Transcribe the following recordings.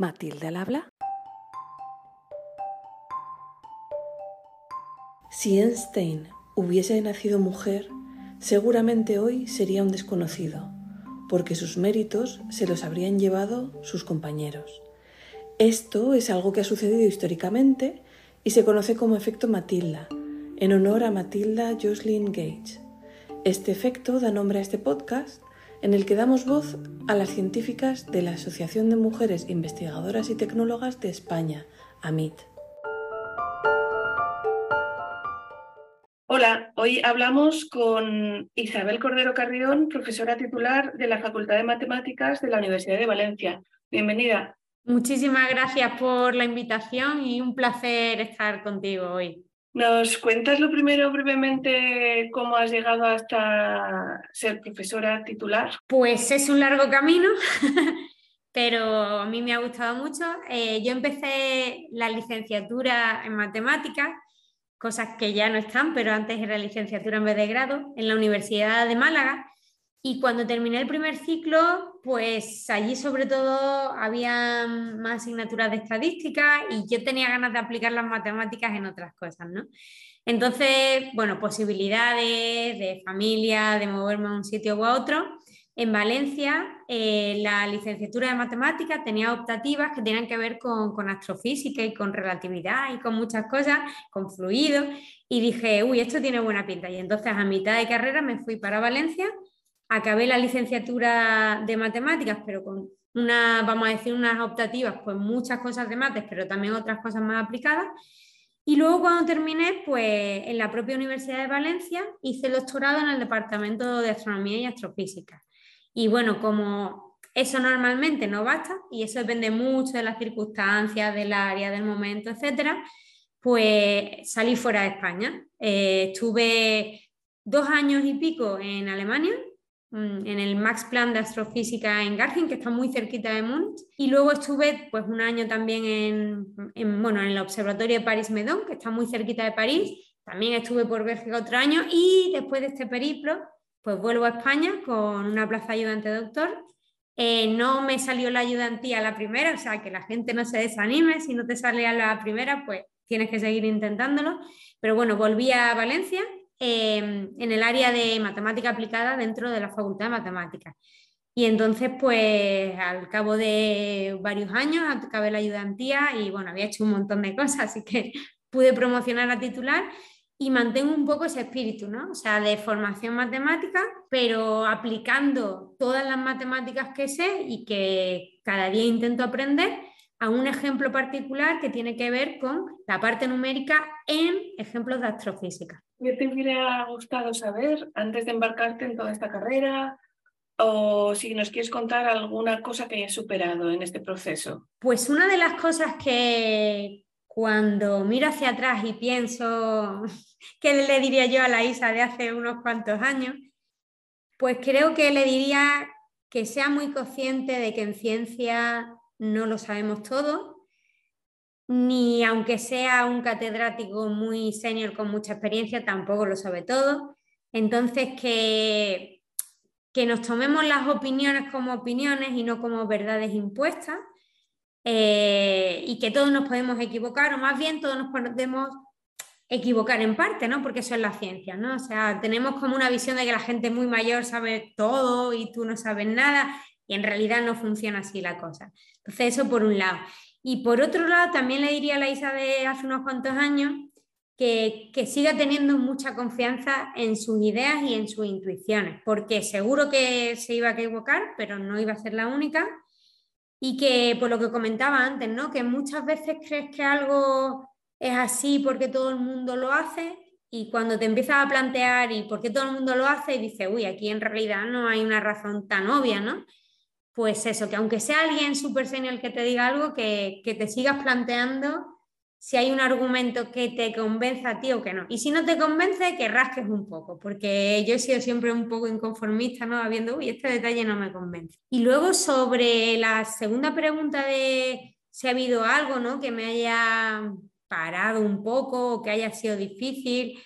Matilde al habla. Si Einstein hubiese nacido mujer, seguramente hoy sería un desconocido, porque sus méritos se los habrían llevado sus compañeros. Esto es algo que ha sucedido históricamente y se conoce como efecto Matilda, en honor a Matilda Jocelyn Gage. Este efecto da nombre a este podcast en el que damos voz a las científicas de la Asociación de Mujeres Investigadoras y Tecnólogas de España, AMIT. Hola, hoy hablamos con Isabel Cordero Carrión, profesora titular de la Facultad de Matemáticas de la Universidad de Valencia. Bienvenida. Muchísimas gracias por la invitación y un placer estar contigo hoy. ¿Nos cuentas lo primero brevemente cómo has llegado hasta ser profesora titular? Pues es un largo camino, pero a mí me ha gustado mucho. Eh, yo empecé la licenciatura en matemáticas, cosas que ya no están, pero antes era licenciatura en vez de grado, en la Universidad de Málaga y cuando terminé el primer ciclo, pues allí sobre todo había más asignaturas de estadística y yo tenía ganas de aplicar las matemáticas en otras cosas, ¿no? Entonces, bueno, posibilidades de familia, de moverme a un sitio u otro. En Valencia, eh, la licenciatura de matemáticas tenía optativas que tenían que ver con, con, astrofísica y con relatividad y con muchas cosas, con fluido. Y dije, uy, esto tiene buena pinta. Y entonces a mitad de carrera me fui para Valencia acabé la licenciatura de matemáticas, pero con una, vamos a decir, unas optativas, pues muchas cosas de mates, pero también otras cosas más aplicadas. Y luego cuando terminé, pues en la propia Universidad de Valencia hice el doctorado en el Departamento de Astronomía y Astrofísica. Y bueno, como eso normalmente no basta, y eso depende mucho de las circunstancias, del área, del momento, etcétera, pues salí fuera de España. Eh, estuve dos años y pico en Alemania, en el Max Plan de Astrofísica en Garching, que está muy cerquita de Múnich. Y luego estuve pues, un año también en, bueno, en el Observatorio de París-Medon, que está muy cerquita de París. También estuve por Bélgica otro año y después de este periplo, pues vuelvo a España con una plaza ayudante doctor. Eh, no me salió la ayudantía a la primera, o sea, que la gente no se desanime, si no te sale a la primera, pues tienes que seguir intentándolo. Pero bueno, volví a Valencia Em, en el área de matemática aplicada dentro de la Facultad de Matemáticas. Y entonces, pues al cabo de varios años, acabé la ayudantía y bueno, había hecho un montón de cosas, así que pude promocionar a titular y mantengo un poco ese espíritu, ¿no? O sea, de formación matemática, pero aplicando todas las matemáticas que sé y que cada día intento aprender a un ejemplo particular que tiene que ver con la parte numérica en ejemplos de astrofísica. ¿Qué te hubiera gustado saber antes de embarcarte en toda esta carrera? O si nos quieres contar alguna cosa que hayas superado en este proceso. Pues una de las cosas que cuando miro hacia atrás y pienso qué le diría yo a la Isa de hace unos cuantos años, pues creo que le diría que sea muy consciente de que en ciencia no lo sabemos todo, ni aunque sea un catedrático muy senior con mucha experiencia, tampoco lo sabe todo. Entonces, que, que nos tomemos las opiniones como opiniones y no como verdades impuestas, eh, y que todos nos podemos equivocar, o más bien todos nos podemos equivocar en parte, ¿no? Porque eso es la ciencia, ¿no? O sea, tenemos como una visión de que la gente muy mayor sabe todo y tú no sabes nada, y en realidad no funciona así la cosa. Entonces, eso por un lado. Y por otro lado, también le diría a la Isa de hace unos cuantos años que, que, siga teniendo mucha confianza en sus ideas y en sus intuiciones, porque seguro que se iba a equivocar, pero no iba a ser la única. Y que, por lo que comentaba antes, ¿no? que muchas veces crees que algo es así porque todo el mundo lo hace y cuando te empiezas a plantear y por qué todo el mundo lo hace, y dices, uy, aquí en realidad no hay una razón tan obvia, ¿no? Pues eso, que aunque sea alguien súper senior que te diga algo, que, te sigas planteando si hay un argumento que te convenza a ti o que no. Y si no te convence, que rasques un poco, porque yo he sido siempre un poco inconformista, ¿no? Habiendo, uy, este detalle no me convence. Y luego sobre la segunda pregunta de si ha habido algo, ¿no? Que me haya parado un poco o que haya sido difícil,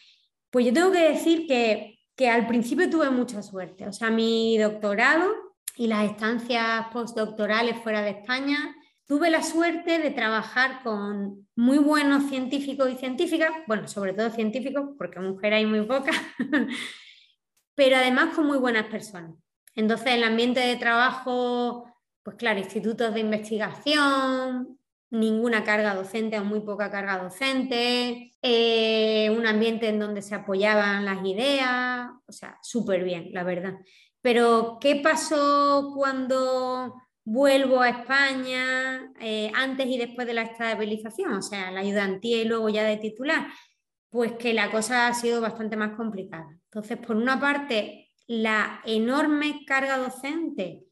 pues yo tengo que decir que, que al principio tuve mucha suerte. O sea, mi doctorado y las estancias postdoctorales fuera de España tuve la suerte de trabajar con muy buenos científicos y científicas, bueno, sobre todo científicos, porque mujer hay muy pocas, pero además con muy buenas personas. Entonces, el ambiente de trabajo, pues claro, institutos de investigación, ninguna carga docente o muy poca carga docente, eh, un ambiente en donde se apoyaban las ideas, o sea, súper bien, la verdad. Pero, ¿qué pasó cuando vuelvo a España eh, antes y después de la estabilización? O sea, la ayudantía y luego ya de titular. Pues que la cosa ha sido bastante más complicada. Entonces, por una parte, la enorme carga docente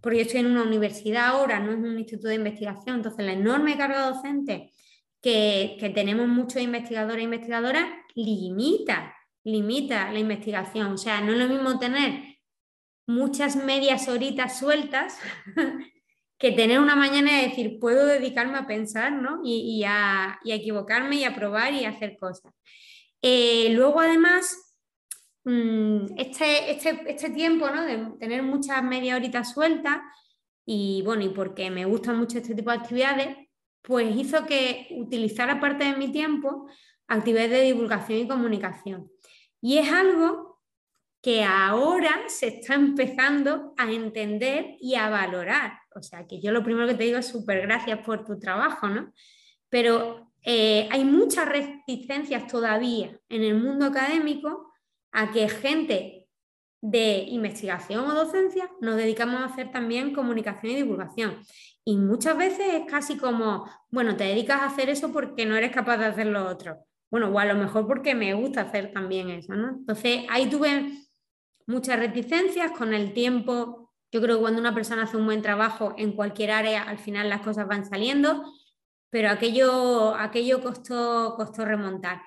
porque yo estoy en una universidad ahora, no es un instituto de investigación, entonces la enorme carga docente que, tenemos muchos investigadores e investigadoras limita, limita la investigación. O sea, no es lo mismo tener muchas medias horitas sueltas que tener una mañana y decir, puedo dedicarme a pensar ¿no? y, a, equivocarme y a probar y a hacer cosas. Eh, luego, además, Mm, este, este, este, tiempo ¿no? de tener muchas media horitas sueltas y bueno, y porque me gustan mucho este tipo de actividades, pues hizo que utilizara parte de mi tiempo actividades de divulgación y comunicación. Y es algo que ahora se está empezando a entender y a valorar. O sea, que yo lo primero que te digo es súper gracias por tu trabajo, ¿no? Pero eh, hay muchas reticencias todavía en el mundo académico a que gente de investigación o docencia nos dedicamos a hacer también comunicación y divulgación. Y muchas veces es casi como, bueno, te dedicas a hacer eso porque no eres capaz de hacer lo otro. Bueno, o a lo mejor porque me gusta hacer también eso, ¿no? Entonces ahí tuve muchas reticencias con el tiempo. Yo creo que cuando una persona hace un buen trabajo en cualquier área, al final las cosas van saliendo, pero aquello, aquello costó, costó remontar.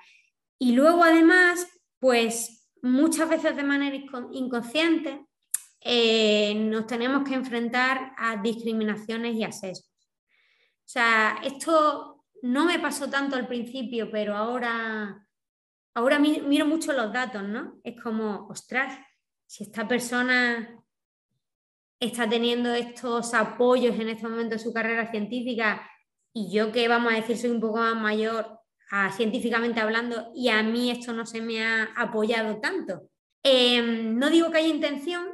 Y luego además, pues muchas veces de manera inconsciente eh, nos tenemos que enfrentar a discriminaciones y a sesgos. O sea, esto no me pasó tanto al principio, pero ahora, ahora miro mucho los datos, ¿no? Es como, ostras, si esta persona está teniendo estos apoyos en este momento de su carrera científica y yo que vamos a decir soy un poco más mayor, científicamente hablando y a mí esto no se me ha apoyado tanto. Em, no digo que haya intención,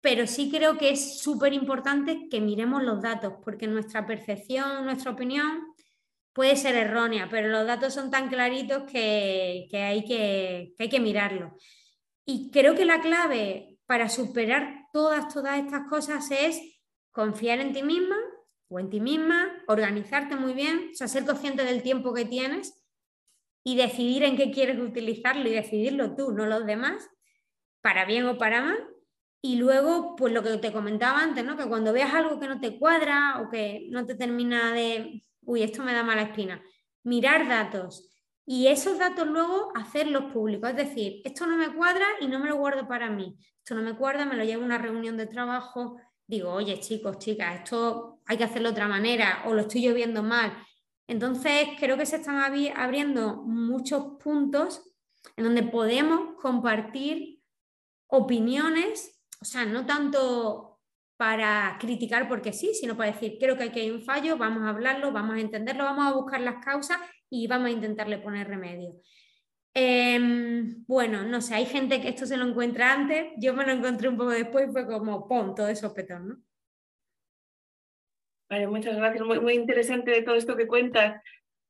pero sí creo que es súper importante que miremos los datos, porque nuestra percepción, nuestra opinión puede ser errónea, pero los datos son tan claritos que, hay, que, que hay que mirarlos. Y creo que la clave para superar todas, todas estas cosas es confiar en ti misma o en ti misma, organizarte muy bien, o sea, ser consciente del tiempo que tienes y decidir en qué quieres utilizarlo y decidirlo tú, no los demás, para bien o para mal. Y luego, pues lo que te comentaba antes, ¿no? Que cuando veas algo que no te cuadra o que no te termina de, uy, esto me da mala espina, mirar datos y esos datos luego hacerlos públicos. Es decir, esto no me cuadra y no me lo guardo para mí. Esto no me cuadra, me lo llevo a una reunión de trabajo. Digo, oye, chicos, chicas, esto hay que hacerlo de otra manera o lo estoy yo viendo mal entonces, creo que se están abriendo muchos puntos en donde podemos compartir opiniones, o sea, no tanto para criticar porque sí, sino para decir, creo que aquí hay un fallo, vamos a hablarlo, vamos a entenderlo, vamos a buscar las causas y vamos a intentarle poner remedio. Em, bueno, no sé, hay gente que esto se lo encuentra antes, yo me lo encontré un poco después y fue como, ¡pum!, todo de sopetón, ¿no? muchas gracias, muy, interesante de todo esto que cuentas.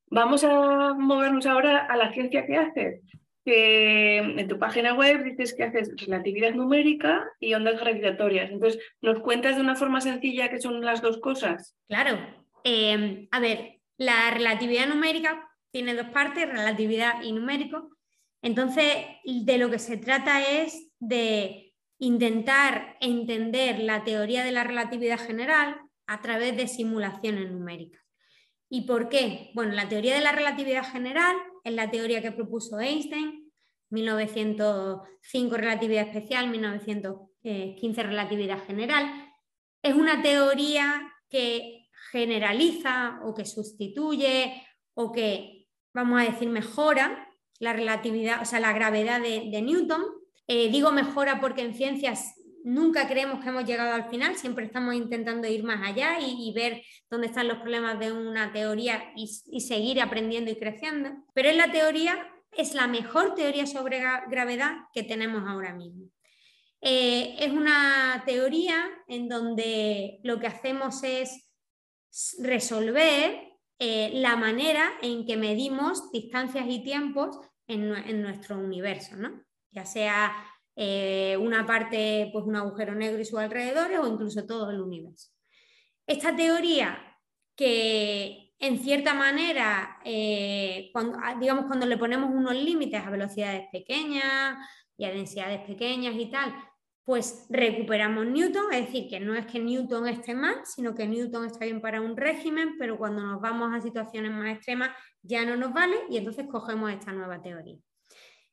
Vamos a movernos ahora a la ciencia que haces. Que en tu página web dices que haces relatividad numérica y ondas gravitatorias. Entonces, ¿nos cuentas de una forma sencilla qué son las dos cosas? Claro. Em, a ver, la relatividad numérica tiene dos partes, relatividad y numérico. Entonces, de lo que se trata es de intentar entender la teoría de la relatividad general, a través de simulaciones numéricas. ¿Y por qué? Bueno, la teoría de la relatividad general es la teoría que propuso Einstein, 1905 relatividad especial, 1915 relatividad general. Es una teoría que generaliza o que sustituye o que, vamos a decir, mejora la relatividad, o sea, la gravedad de, Newton. Eh, digo mejora porque en ciencias nunca creemos que hemos llegado al final, siempre estamos intentando ir más allá y, ver dónde están los problemas de una teoría y, seguir aprendiendo y creciendo. Pero en la teoría es la mejor teoría sobre gravedad que tenemos ahora mismo. Eh, es una teoría en donde lo que hacemos es resolver eh, la manera en que medimos distancias y tiempos en, nuestro universo, ¿no? ya sea eh, una parte, pues un agujero negro y sus alrededores o incluso todo el universo. Esta teoría que en cierta manera, eh, ah, digamos cuando le ponemos unos límites a velocidades pequeñas y a densidades pequeñas y tal, pues recuperamos Newton, es decir, que no es que Newton esté mal, sino que Newton está bien para un régimen, pero cuando nos vamos a situaciones más extremas ya no nos vale y entonces cogemos esta nueva teoría.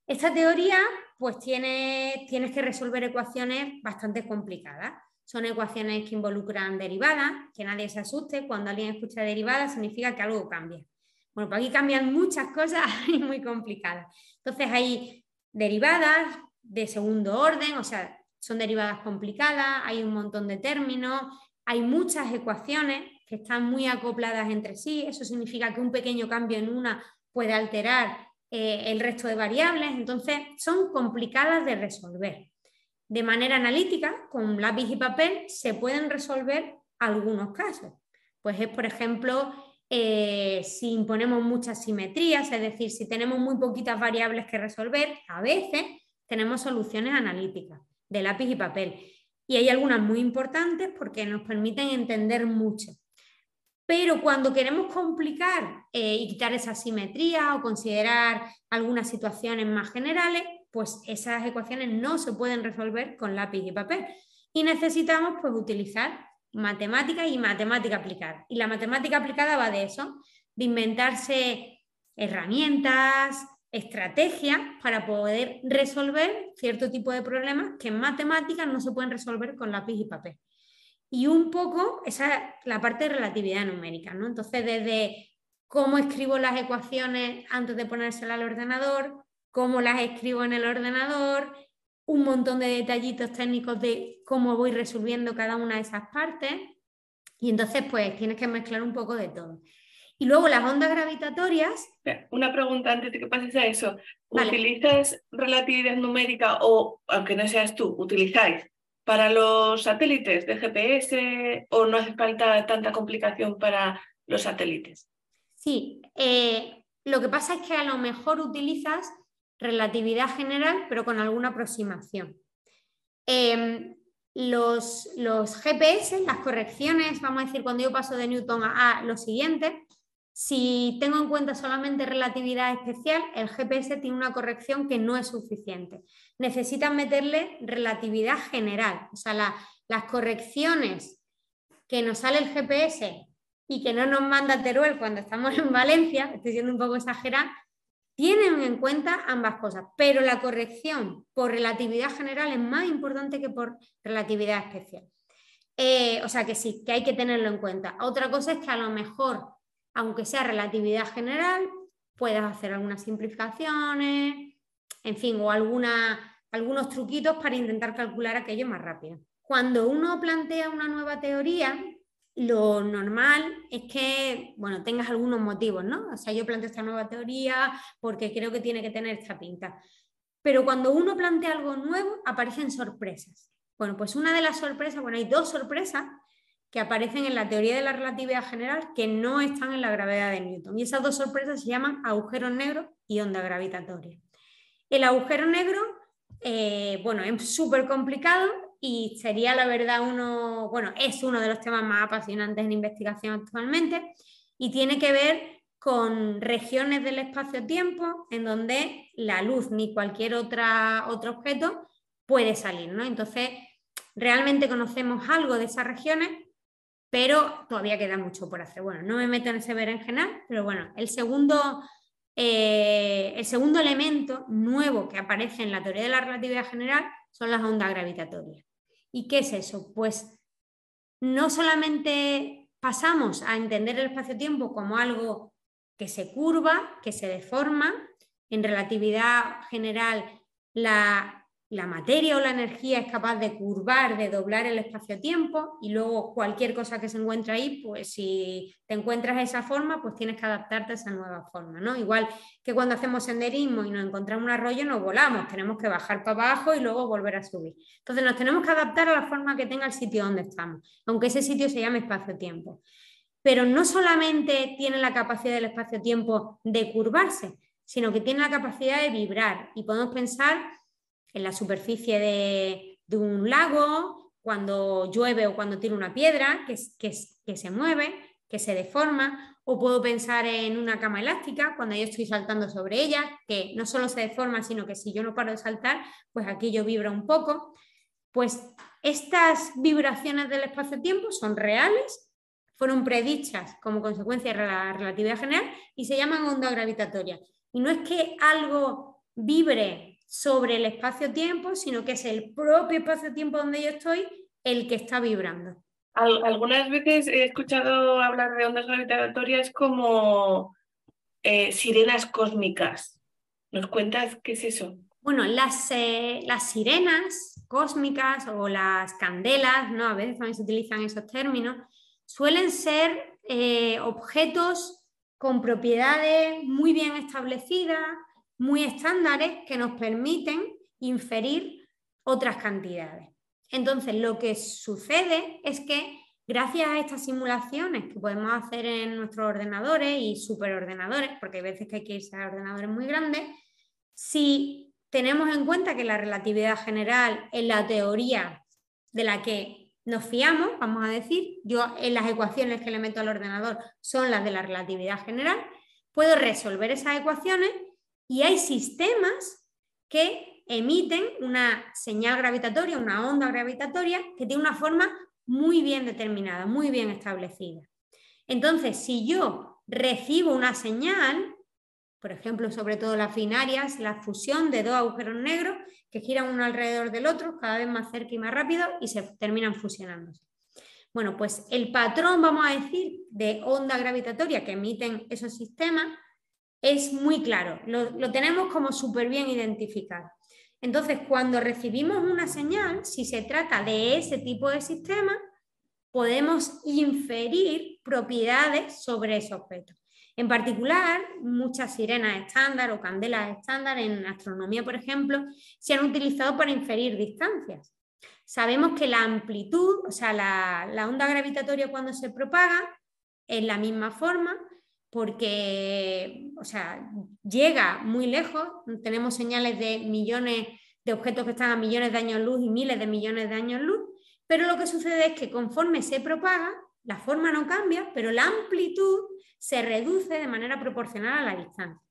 Esta teoría, pues tiene, tienes que resolver ecuaciones bastante complicadas. Son ecuaciones que involucran derivadas, que nadie se asuste, cuando alguien escucha derivadas significa que algo cambia. Bueno, pues aquí cambian muchas cosas y muy complicadas. Entonces hay derivadas de segundo orden, o sea, son derivadas complicadas, hay un montón de términos, hay muchas ecuaciones que están muy acopladas entre sí, eso significa que un pequeño cambio en una puede alterar eh, el resto de variables, entonces son complicadas de resolver. De manera analítica, con lápiz y papel, se pueden resolver algunos casos. Pues es, por ejemplo, eh, si imponemos muchas simetrías, es decir, si tenemos muy poquitas variables que resolver, a veces tenemos soluciones analíticas de lápiz y papel. Y hay algunas muy importantes porque nos permiten entender mucho. Pero cuando queremos complicar eh, y quitar esa simetría o considerar algunas situaciones más generales, pues esas ecuaciones no se pueden resolver con lápiz y papel. Y necesitamos pues, utilizar matemática y matemática aplicada. Y la matemática aplicada va de eso, de inventarse herramientas, estrategias para poder resolver cierto tipo de problemas que en matemáticas no se pueden resolver con lápiz y papel. Y un poco esa es la parte de relatividad numérica, ¿no? Entonces, desde cómo escribo las ecuaciones antes de ponérselas al ordenador, cómo las escribo en el ordenador, un montón de detallitos técnicos de cómo voy resolviendo cada una de esas partes. Y entonces, pues, tienes que mezclar un poco de todo. Y luego las ondas gravitatorias. Una pregunta antes de que pases a eso. ¿Utilizas relatividad numérica o, aunque no seas tú, utilizáis para los satélites de GPS o no hace falta tanta complicación para los satélites? Sí, eh, lo que pasa es que a lo mejor utilizas relatividad general, pero con alguna aproximación. Em, los, los, GPS, las correcciones, vamos a decir, cuando yo paso de Newton a, a lo siguiente, si tengo en cuenta solamente relatividad especial, el GPS tiene una corrección que no es suficiente. Necesitan meterle relatividad general, o sea, las correcciones que nos sale el GPS y que no nos manda Teruel cuando estamos en Valencia, estoy siendo un poco exagerada, tienen en cuenta ambas cosas, pero la corrección por relatividad general es más importante que por relatividad especial. Eh, o sea que sí, que hay que tenerlo en cuenta. Otra cosa es que a lo mejor aunque sea relatividad general, puedes hacer algunas simplificaciones, en fin, o algunos truquitos para intentar calcular aquello más rápido. Cuando uno plantea una nueva teoría, lo normal es que, bueno, tengas algunos motivos, ¿no? O sea, yo planteo esta nueva teoría porque creo que tiene que tener esta pinta. Pero cuando uno plantea algo nuevo, aparecen sorpresas. Bueno, pues una de las sorpresas, bueno, hay dos sorpresas que aparecen en la teoría de la relatividad general que no están en la gravedad de Newton. Y esas dos sorpresas se llaman agujeros negros y onda gravitatoria. El agujero negro, eh, bueno, es súper complicado y sería la verdad uno, bueno, es uno de los temas más apasionantes en investigación actualmente y tiene que ver con regiones del espacio-tiempo en donde la luz ni cualquier otra, otro objeto puede salir, ¿no? Entonces, realmente conocemos algo de esas regiones, pero todavía queda mucho por hacer. Bueno, no me meto en ese berenjenal, pero bueno, el segundo, eh, el segundo elemento nuevo que aparece en la teoría de la relatividad general son las ondas gravitatorias. ¿Y qué es eso? Pues no solamente pasamos a entender el espacio-tiempo como algo que se curva, que se deforma, en relatividad general la la materia o la energía es capaz de curvar, de doblar el espacio-tiempo y luego cualquier cosa que se encuentre ahí, pues si te encuentras esa forma, pues tienes que adaptarte a esa nueva forma, ¿no? Igual que cuando hacemos senderismo y nos encontramos un arroyo, nos volamos, tenemos que bajar para abajo y luego volver a subir. Entonces nos tenemos que adaptar a la forma que tenga el sitio donde estamos, aunque ese sitio se llame espacio-tiempo. Pero no solamente tiene la capacidad del espacio-tiempo de curvarse, sino que tiene la capacidad de vibrar y podemos pensar en la superficie de, un lago, cuando llueve o cuando tiene una piedra que, que se mueve, que se deforma, o puedo pensar en una cama elástica cuando yo estoy saltando sobre ella, que no solo se deforma, sino que si yo no paro de saltar, pues aquello vibra un poco. Pues estas vibraciones del espacio-tiempo son reales, fueron predichas como consecuencia de la relatividad general y se llaman onda gravitatoria. Y no es que algo vibre sobre el espacio-tiempo, sino que es el propio espacio-tiempo donde yo estoy el que está vibrando. algunas veces he escuchado hablar de ondas gravitatorias como eh, sirenas cósmicas. ¿Nos cuentas qué es eso? Bueno, las, eh, las sirenas cósmicas o las candelas, ¿no? a veces también se utilizan esos términos, suelen ser eh, objetos con propiedades muy bien establecidas, muy estándares que nos permiten inferir otras cantidades. Entonces, lo que sucede es que gracias a estas simulaciones que podemos hacer en nuestros ordenadores y superordenadores, porque hay veces que hay que irse a ordenadores muy grandes, si tenemos en cuenta que la relatividad general es la teoría de la que nos fiamos, vamos a decir, yo en las ecuaciones que le meto al ordenador son las de la relatividad general, puedo resolver esas ecuaciones y hay sistemas que emiten una señal gravitatoria, una onda gravitatoria, que tiene una forma muy bien determinada, muy bien establecida. Entonces, si yo recibo una señal, por ejemplo, sobre todo las binarias, la fusión de dos agujeros negros que giran uno alrededor del otro, cada vez más cerca y más rápido, y se terminan fusionándose. Bueno, pues el patrón, vamos a decir, de onda gravitatoria que emiten esos sistemas es muy claro, lo, tenemos como súper bien identificado. Entonces, cuando recibimos una señal, si se trata de ese tipo de sistema, podemos inferir propiedades sobre ese objeto. En particular, muchas sirenas estándar o candelas estándar en astronomía, por ejemplo, se han utilizado para inferir distancias. Sabemos que la amplitud, o sea, la, la onda gravitatoria cuando se propaga, es la misma forma, porque, o sea, llega muy lejos, tenemos señales de millones de objetos que están a millones de años luz y miles de millones de años luz, pero lo que sucede es que conforme se propaga, la forma no cambia, pero la amplitud se reduce de manera proporcional a la distancia.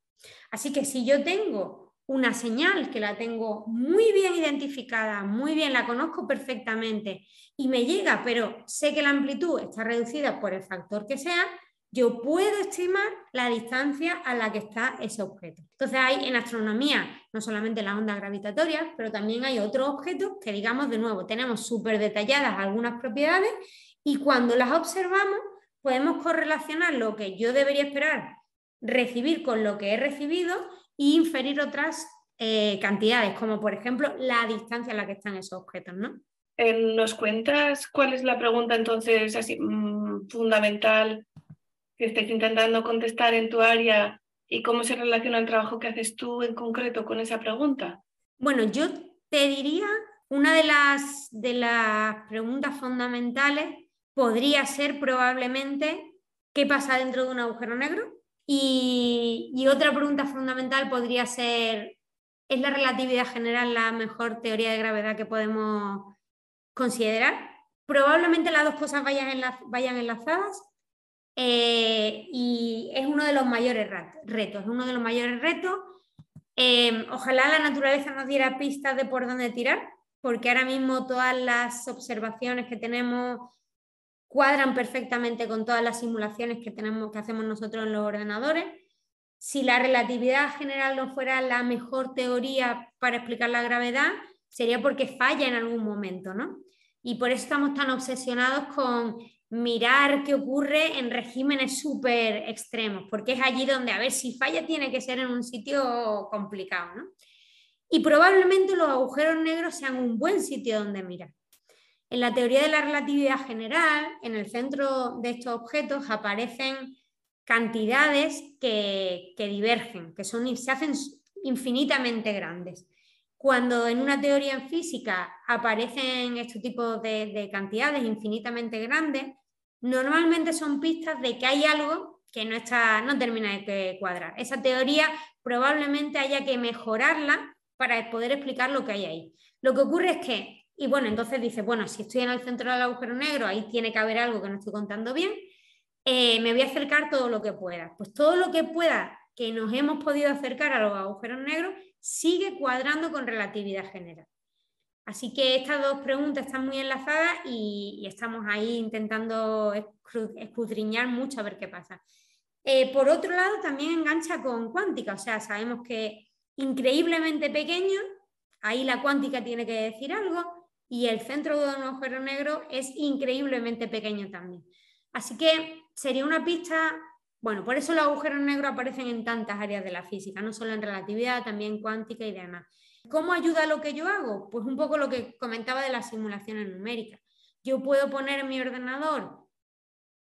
Así que si yo tengo una señal que la tengo muy bien identificada, muy bien, la conozco perfectamente y me llega, pero sé que la amplitud está reducida por el factor que sea, yo puedo estimar la distancia a la que está ese objeto. Entonces hay en astronomía no solamente las ondas gravitatorias, pero también hay otros objetos que digamos de nuevo tenemos súper detalladas algunas propiedades y cuando las observamos podemos correlacionar lo que yo debería esperar recibir con lo que he recibido e inferir otras eh, cantidades, como por ejemplo la distancia a la que están esos objetos, ¿no? Eh, ¿Nos cuentas cuál es la pregunta entonces así mm, fundamental que estés intentando contestar en tu área y cómo se relaciona el trabajo que haces tú en concreto con esa pregunta? Bueno, yo te diría, una de las, de las preguntas fundamentales podría ser probablemente qué pasa dentro de un agujero negro. Y, y otra pregunta fundamental podría ser, ¿es la relatividad general la mejor teoría de gravedad que podemos considerar? Probablemente las dos cosas vayan, vayan enlazadas, eh, y es uno de los mayores retos, uno de los mayores retos. Eh, ojalá la naturaleza nos diera pistas de por dónde tirar, porque ahora mismo todas las observaciones que tenemos cuadran perfectamente con todas las simulaciones que, tenemos, que hacemos nosotros en los ordenadores. Si la relatividad general no fuera la mejor teoría para explicar la gravedad, sería porque falla en algún momento, ¿no? Y por eso estamos tan obsesionados con mirar qué ocurre en regímenes súper extremos, porque es allí donde a ver si falla tiene que ser en un sitio complicado. ¿no? y probablemente los agujeros negros sean un buen sitio donde mirar. En la teoría de la relatividad general, en el centro de estos objetos aparecen cantidades que, divergen, que son, se hacen infinitamente grandes. Cuando en una teoría en física aparecen este tipo de, de cantidades infinitamente grandes, normalmente son pistas de que hay algo que no, está, no termina de cuadrar. Esa teoría probablemente haya que mejorarla para poder explicar lo que hay ahí. Lo que ocurre es que, y bueno, entonces dice, bueno, si estoy en el centro del agujero negro, ahí tiene que haber algo que no estoy contando bien, eh, me voy a acercar todo lo que pueda. Pues todo lo que pueda que nos hemos podido acercar a los agujeros negros sigue cuadrando con relatividad general. Así que estas dos preguntas están muy enlazadas y, estamos ahí intentando escudriñar mucho a ver qué pasa. Eh, por otro lado, también engancha con cuántica, o sea, sabemos que increíblemente pequeño, ahí la cuántica tiene que decir algo, y el centro de un agujero negro es increíblemente pequeño también. Así que sería una pista, bueno, por eso los agujeros negros aparecen en tantas áreas de la física, no solo en relatividad, también cuántica y demás. ¿Cómo ayuda lo que yo hago? Pues un poco lo que comentaba de las simulaciones numéricas. Yo puedo poner en mi ordenador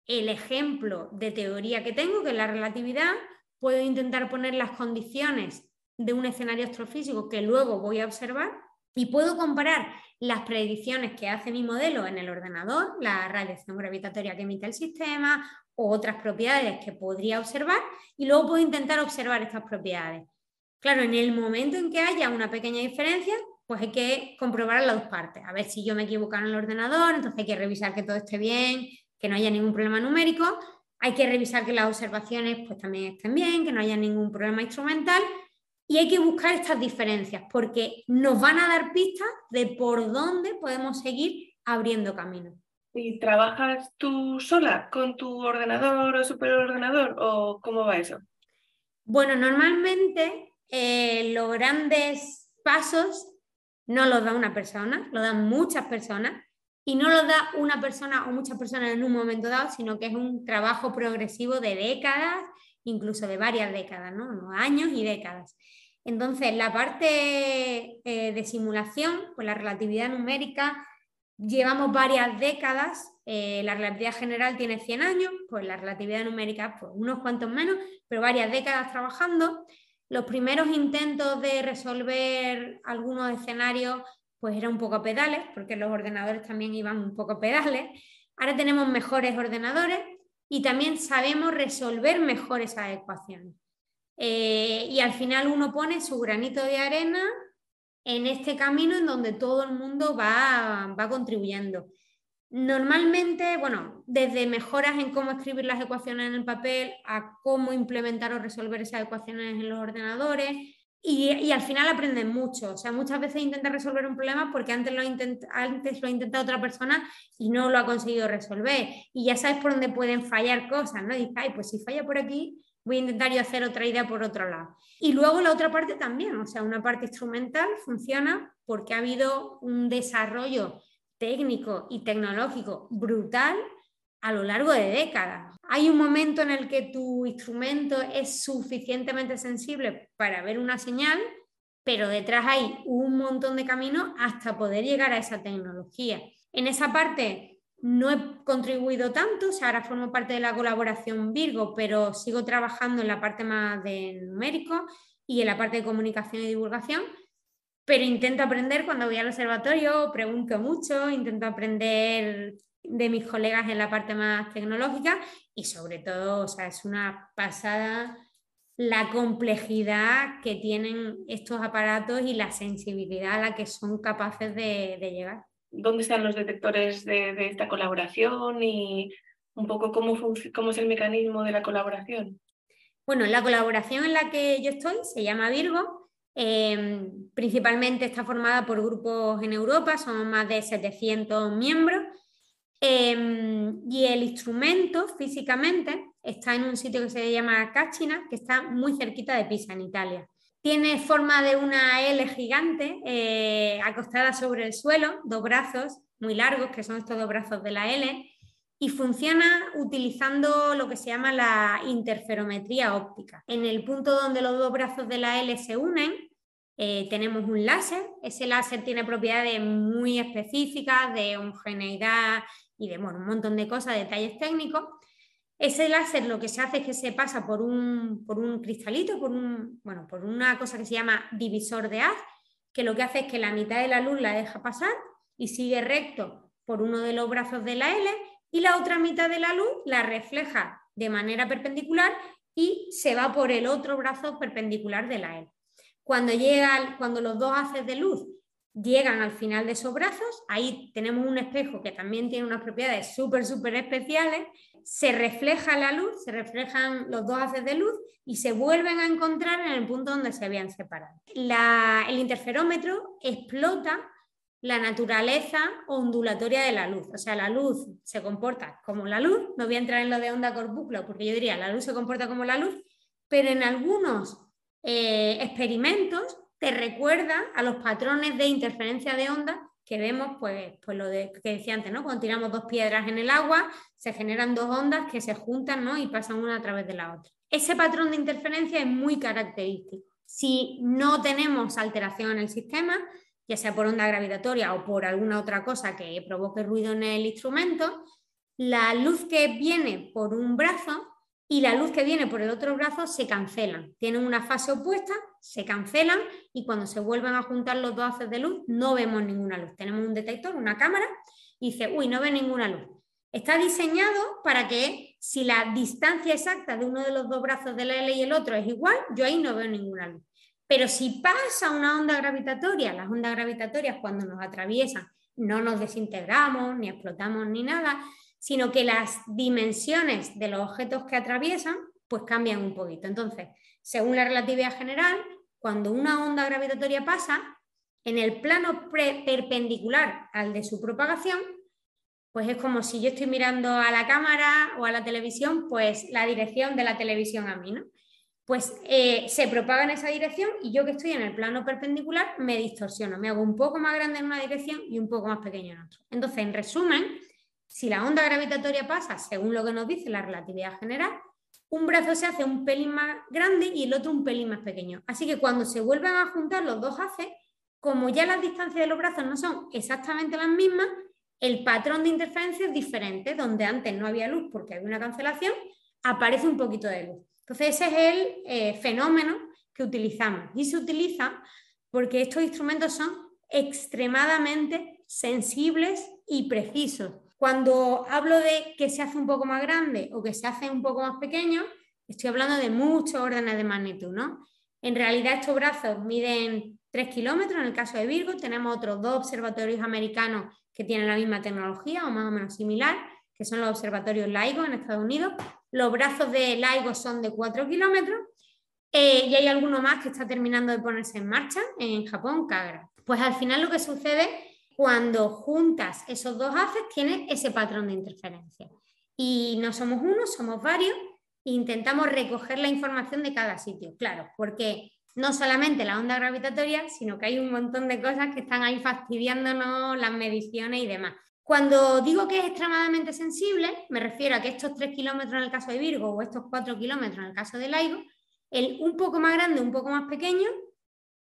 el ejemplo de teoría que tengo, que es la relatividad, puedo intentar poner las condiciones de un escenario astrofísico que luego voy a observar y puedo comparar las predicciones que hace mi modelo en el ordenador, la radiación gravitatoria que emite el sistema o otras propiedades que podría observar y luego puedo intentar observar estas propiedades. Claro, en el momento en que haya una pequeña diferencia, pues hay que comprobar las dos partes, a ver si yo me equivoco en el ordenador, entonces hay que revisar que todo esté bien, que no haya ningún problema numérico, hay que revisar que las observaciones pues también estén bien, que no haya ningún problema instrumental y hay que buscar estas diferencias porque nos van a dar pistas de por dónde podemos seguir abriendo camino. ¿Y trabajas tú sola con tu ordenador o superordenador o cómo va eso? Bueno, normalmente eh, los grandes pasos no los da una persona, lo dan muchas personas y no los da una persona o muchas personas en un momento dado, sino que es un trabajo progresivo de décadas, incluso de varias décadas, ¿no? años y décadas. Entonces, la parte eh, de simulación, pues la relatividad numérica, llevamos varias décadas. Eh, la relatividad general tiene 100 años, pues la relatividad numérica, pues unos cuantos menos, pero varias décadas trabajando. Los primeros intentos de resolver algunos escenarios pues eran un poco a pedales, porque los ordenadores también iban un poco a pedales. Ahora tenemos mejores ordenadores y también sabemos resolver mejor esas ecuaciones. Eh, y al final uno pone su granito de arena en este camino en donde todo el mundo va, va contribuyendo. Normalmente, bueno, desde mejoras en cómo escribir las ecuaciones en el papel a cómo implementar o resolver esas ecuaciones en los ordenadores. Y, al final aprenden mucho. O sea, muchas veces intenta resolver un problema porque antes lo, antes lo ha intentado otra persona y no lo ha conseguido resolver. Y ya sabes por dónde pueden fallar cosas, ¿no? dices, ay, pues si falla por aquí, voy a intentar yo hacer otra idea por otro lado. Y luego la otra parte también, o sea, una parte instrumental funciona porque ha habido un desarrollo técnico y tecnológico brutal a lo largo de décadas. Hay un momento en el que tu instrumento es suficientemente sensible para ver una señal, pero detrás hay un montón de caminos hasta poder llegar a esa tecnología. En esa parte no he contribuido tanto, o sea, ahora formo parte de la colaboración Virgo, pero sigo trabajando en la parte más de numérico y en la parte de comunicación y divulgación, pero intento aprender cuando voy al observatorio, pregunto mucho, intento aprender de mis colegas en la parte más tecnológica y sobre todo, o sea, es una pasada la complejidad que tienen estos aparatos y la sensibilidad a la que son capaces de, llegar. ¿Dónde están los detectores de, esta colaboración y un poco cómo, cómo es el mecanismo de la colaboración? Bueno, la colaboración en la que yo estoy se llama Virgo Em, principalmente está formada por grupos en Europa, son más de 700 miembros. Em, y el instrumento físicamente está en un sitio que se llama Cachina, que está muy cerquita de Pisa, en Italia. Tiene forma de una L gigante eh, acostada sobre el suelo, dos brazos muy largos, que son estos dos brazos de la L, y funciona utilizando lo que se llama la interferometría óptica. En el punto donde los dos brazos de la L se unen, eh, tenemos un láser. Ese láser tiene propiedades muy específicas de homogeneidad y de un montón de cosas, detalles técnicos. Ese láser lo que se hace es que se pasa por un, por un cristalito, por, un, bueno, por una cosa que se llama divisor de haz, que lo que hace es que la mitad de la luz la deja pasar y sigue recto por uno de los brazos de la L y la otra mitad de la luz la refleja de manera perpendicular y se va por el otro brazo perpendicular de la L. Cuando, llega, cuando los dos haces de luz llegan al final de esos brazos, ahí tenemos un espejo que también tiene unas propiedades súper, súper especiales, se refleja la luz, se reflejan los dos haces de luz y se vuelven a encontrar en el punto donde se habían separado. el interferómetro explota la naturaleza ondulatoria de la luz. O sea, la luz se comporta como la luz, no voy a entrar en lo de onda corpúcula porque yo diría la luz se comporta como la luz, pero en algunos eh, experimentos te recuerda a los patrones de interferencia de onda que vemos, pues, pues lo que decía antes, ¿no? Cuando tiramos dos piedras en el agua, se generan dos ondas que se juntan ¿no? y pasan una a través de la otra. Ese patrón de interferencia es muy característico. Si no tenemos alteración en el sistema, ya sea por onda gravitatoria o por alguna otra cosa que provoque ruido en el instrumento, la luz que viene por un brazo y la luz que viene por el otro brazo se cancelan. Tienen una fase opuesta, se cancelan y cuando se vuelven a juntar los dos haces de luz no vemos ninguna luz. Tenemos un detector, una cámara y dice, uy, no ve ninguna luz. Está diseñado para que si la distancia exacta de uno de los dos brazos de la L y el otro es igual, yo ahí no veo ninguna luz. Pero si pasa una onda gravitatoria, las ondas gravitatorias cuando nos atraviesan no nos desintegramos, ni explotamos, ni nada, sino que las dimensiones de los objetos que atraviesan pues cambian un poquito. Entonces, según la relatividad general, cuando una onda gravitatoria pasa, en el plano perpendicular al de su propagación, pues es como si yo estoy mirando a la cámara o a la televisión, pues la dirección de la televisión a mí, ¿no? Pues eh, se propaga en esa dirección y yo que estoy en el plano perpendicular me distorsiono, me hago un poco más grande en una dirección y un poco más pequeño en otra. Entonces, en resumen, si la onda gravitatoria pasa, según lo que nos dice la relatividad general, un brazo se hace un pelín más grande y el otro un pelín más pequeño. Así que cuando se vuelven a juntar los dos haces, como ya las distancias de los brazos no son exactamente las mismas, el patrón de interferencia es diferente, donde antes no había luz porque había una cancelación, aparece un poquito de luz. Entonces ese es el eh, fenómeno que utilizamos y se utiliza porque estos instrumentos son extremadamente sensibles y precisos. Cuando hablo de que se hace un poco más grande o que se hace un poco más pequeño, estoy hablando de muchos órdenes de magnitud, ¿no? En realidad estos brazos miden 3 kilómetros, en el caso de Virgo tenemos otros dos observatorios americanos que tienen la misma tecnología o más o menos similar, que son los observatorios LIGO en Estados Unidos. Los brazos de LIGO son de 4 kilómetros eh, y hay alguno más que está terminando de ponerse en marcha en Japón, Kagra. Pues al final lo que sucede cuando juntas esos dos haces, tienes ese patrón de interferencia. Y no somos uno, somos varios, e intentamos recoger la información de cada sitio, claro, porque no solamente la onda gravitatoria, sino que hay un montón de cosas que están ahí fastidiándonos las mediciones y demás. Cuando digo que es extremadamente sensible, me refiero a que estos 3 kilómetros en el caso de Virgo o estos 4 kilómetros en el caso de LIGO, el un poco más grande, un poco más pequeño,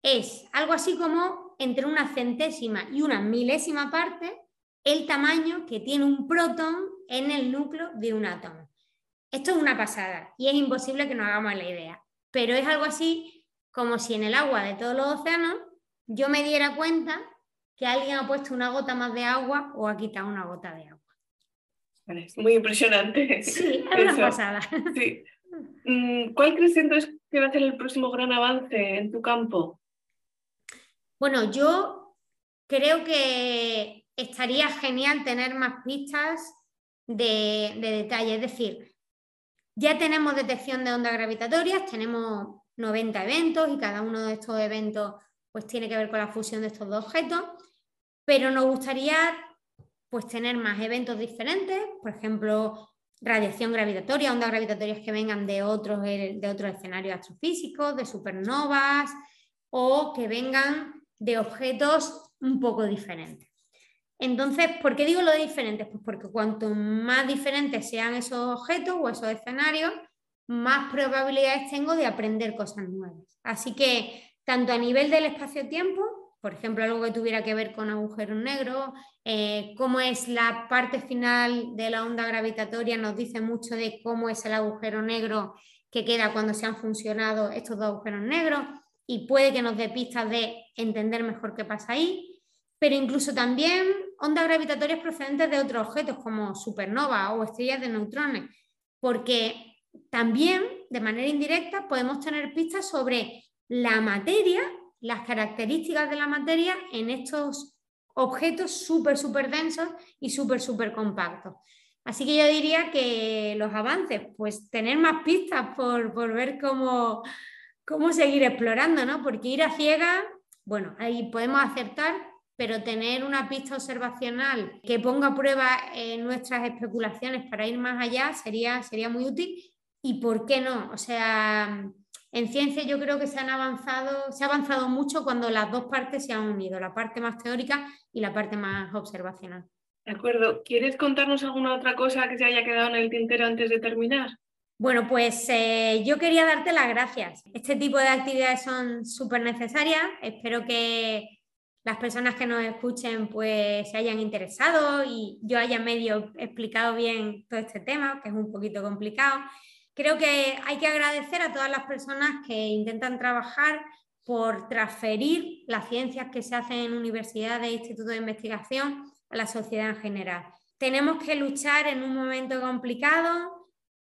es algo así como entre una centésima y una milésima parte el tamaño que tiene un protón en el núcleo de un átomo. Esto es una pasada y es imposible que nos hagamos la idea, pero es algo así como si en el agua de todos los océanos yo me diera cuenta que alguien ha puesto una gota más de agua o ha quitado una gota de agua. Es muy impresionante. Sí, es una pasada. Mm, ¿Cuál crees entonces que va a ser el próximo gran avance en tu campo? Bueno, yo creo que estaría genial tener más pistas de, detalle, es decir, ya tenemos detección de ondas gravitatorias, tenemos 90 eventos y cada uno de estos eventos pues tiene que ver con la fusión de estos dos objetos, pero nos gustaría pues tener más eventos diferentes, por ejemplo, radiación gravitatoria, ondas gravitatorias que vengan de otros, de otros escenarios astrofísicos, de supernovas, o que vengan de objetos un poco diferentes. Entonces, ¿por qué digo lo de diferentes? Pues porque cuanto más diferentes sean esos objetos o esos escenarios, más probabilidades tengo de aprender cosas nuevas. Así que tanto a nivel del espacio-tiempo, por ejemplo, algo que tuviera que ver con agujeros negros, eh, cómo es la parte final de la onda gravitatoria, nos dice mucho de cómo es el agujero negro que queda cuando se han funcionado estos dos agujeros negros y puede que nos dé pistas de entender mejor qué pasa ahí, pero incluso también ondas gravitatorias procedentes de otros objetos como supernovas o estrellas de neutrones, porque también de manera indirecta podemos tener pistas sobre la materia, las características de la materia en estos objetos súper, súper densos y súper, súper compactos. Así que yo diría que los avances, pues tener más pistas por, ver cómo, cómo seguir explorando, ¿no? Porque ir a ciegas, bueno, ahí podemos acertar, pero tener una pista observacional que ponga a prueba eh, nuestras especulaciones para ir más allá sería, sería muy útil. ¿Y por qué no? O sea, en ciencia yo creo que se han avanzado, se ha avanzado mucho cuando las dos partes se han unido, la parte más teórica y la parte más observacional. De acuerdo. ¿Quieres contarnos alguna otra cosa que se haya quedado en el tintero antes de terminar? Bueno, pues eh, yo quería darte las gracias. Este tipo de actividades son súper necesarias. Espero que las personas que nos escuchen pues se hayan interesado y yo haya medio explicado bien todo este tema, que es un poquito complicado. Creo que hay que agradecer a todas las personas que intentan trabajar por transferir las ciencias que se hacen en universidades e institutos de investigación a la sociedad en general. Tenemos que luchar en un momento complicado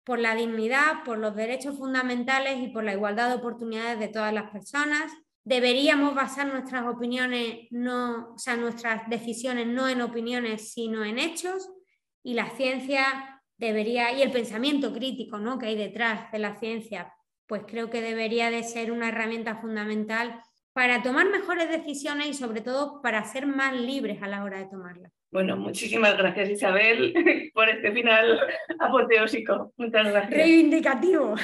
por la dignidad, por los derechos fundamentales y por la igualdad de oportunidades de todas las personas. Deberíamos basar nuestras opiniones, no, o sea, nuestras decisiones no en opiniones, sino en hechos. Y la ciencia debería, y el pensamiento crítico ¿no? que hay detrás de la ciencia, pues creo que debería de ser una herramienta fundamental para tomar mejores decisiones y sobre todo para ser más libres a la hora de tomarlas. Bueno, muchísimas gracias Isabel por este final apoteósico. Muchas gracias. Reivindicativo.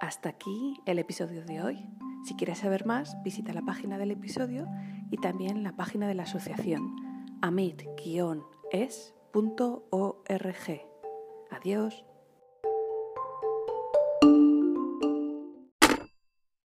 Hasta aquí el episodio de hoy. Si quieres saber más, visita la página del episodio y también la página de la asociación amit-es.org. Adiós.